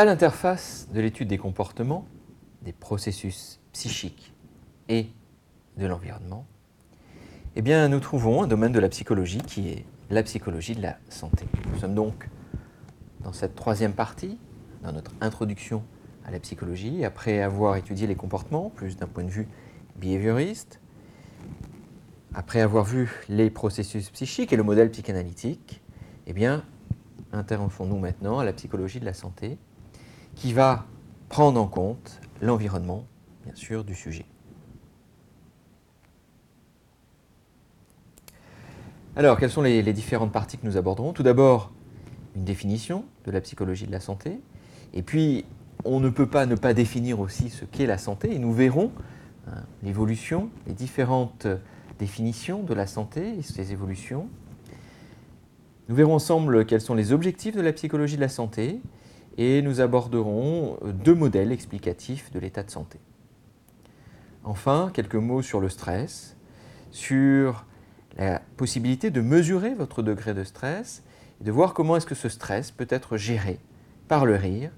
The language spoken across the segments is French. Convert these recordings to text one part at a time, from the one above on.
à l'interface de l'étude des comportements, des processus psychiques et de l'environnement, eh bien, nous trouvons un domaine de la psychologie qui est la psychologie de la santé. Nous sommes donc dans cette troisième partie, dans notre introduction à la psychologie, après avoir étudié les comportements, plus d'un point de vue behavioriste, après avoir vu les processus psychiques et le modèle psychanalytique, eh bien, intéressons-nous maintenant à la psychologie de la santé, qui va prendre en compte l'environnement, bien sûr, du sujet. Alors, quelles sont les, différentes parties que nous aborderons? Tout d'abord, une définition de la psychologie de la santé, et puis on ne peut pas ne pas définir aussi ce qu'est la santé, et nous verrons hein, l'évolution, les différentes définition de la santé et ses évolutions. Nous verrons ensemble quels sont les objectifs de la psychologie de la santé et nous aborderons deux modèles explicatifs de l'état de santé. Enfin, quelques mots sur le stress, sur la possibilité de mesurer votre degré de stress de voir comment est-ce que ce stress peut être géré par le rire,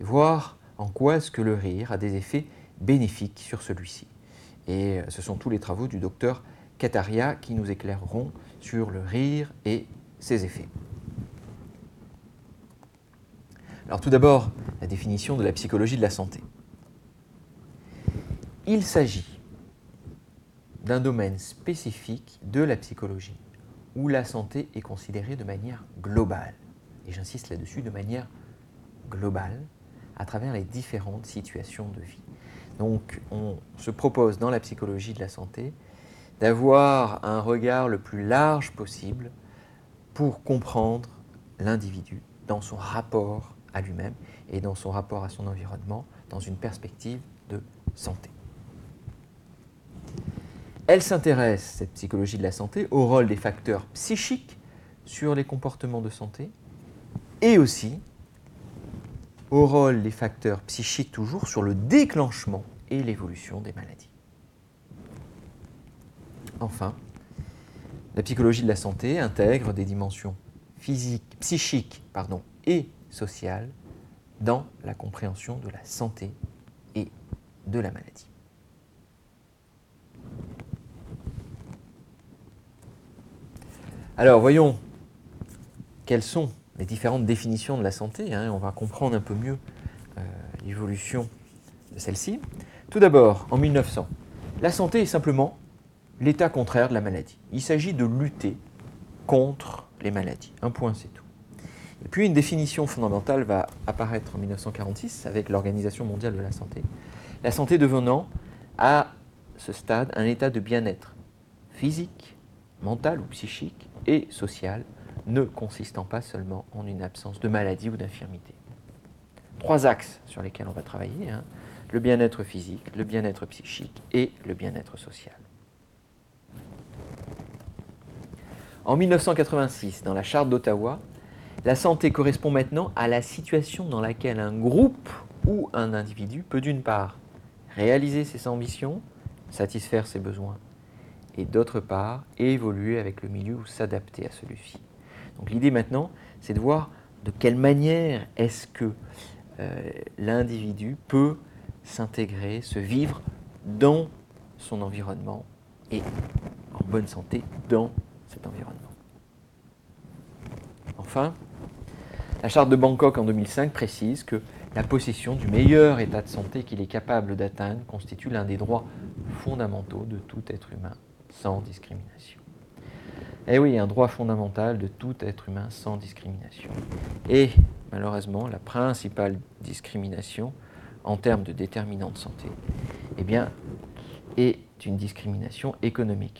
et voir en quoi est-ce que le rire a des effets bénéfiques sur celui-ci. Et ce sont tous les travaux du docteur Kataria qui nous éclaireront sur le rire et ses effets. Alors tout d'abord, la définition de la psychologie de la santé. Il s'agit d'un domaine spécifique de la psychologie où la santé est considérée de manière globale. Et j'insiste là-dessus, de manière globale, à travers les différentes situations de vie. Donc on se propose dans la psychologie de la santé d'avoir un regard le plus large possible pour comprendre l'individu dans son rapport à lui-même et dans son rapport à son environnement dans une perspective de santé. Elle s'intéresse, cette psychologie de la santé, au rôle des facteurs psychiques sur les comportements de santé et aussi au rôle des facteurs psychiques toujours sur le déclenchement et l'évolution des maladies. Enfin, la psychologie de la santé intègre des dimensions physiques, psychiques pardon, et sociales dans la compréhension de la santé et de la maladie. Alors voyons quelles sont les différentes définitions de la santé. Hein, on va comprendre un peu mieux euh, l'évolution de celle-ci. Tout d'abord, en 1900, la santé est simplement l'état contraire de la maladie. Il s'agit de lutter contre les maladies. Un point, c'est tout. Une définition fondamentale va apparaître en 1946 avec l'Organisation mondiale de la santé. La santé devenant à ce stade un état de bien-être physique, mental ou psychique et social, ne consistant pas seulement en une absence de maladie ou d'infirmité. Trois axes sur lesquels on va travailler, hein. le bien-être physique, le bien-être psychique et le bien-être social. En 1986, dans la charte d'Ottawa, la santé correspond maintenant à la situation dans laquelle un groupe ou un individu peut d'une part réaliser ses ambitions, satisfaire ses besoins, et d'autre part évoluer avec le milieu ou s'adapter à celui-ci. Donc l'idée maintenant, c'est de voir de quelle manière est-ce que euh, l'individu peut s'intégrer, se vivre dans son environnement et en bonne santé dans cet environnement. Enfin, la charte de Bangkok en 2005 précise que la possession du meilleur état de santé qu'il est capable d'atteindre constitue l'un des droits fondamentaux de tout être humain sans discrimination. Eh oui, un droit fondamental de tout être humain sans discrimination. Et malheureusement, la principale discrimination en termes de déterminants de santé, eh bien, est une discrimination économique,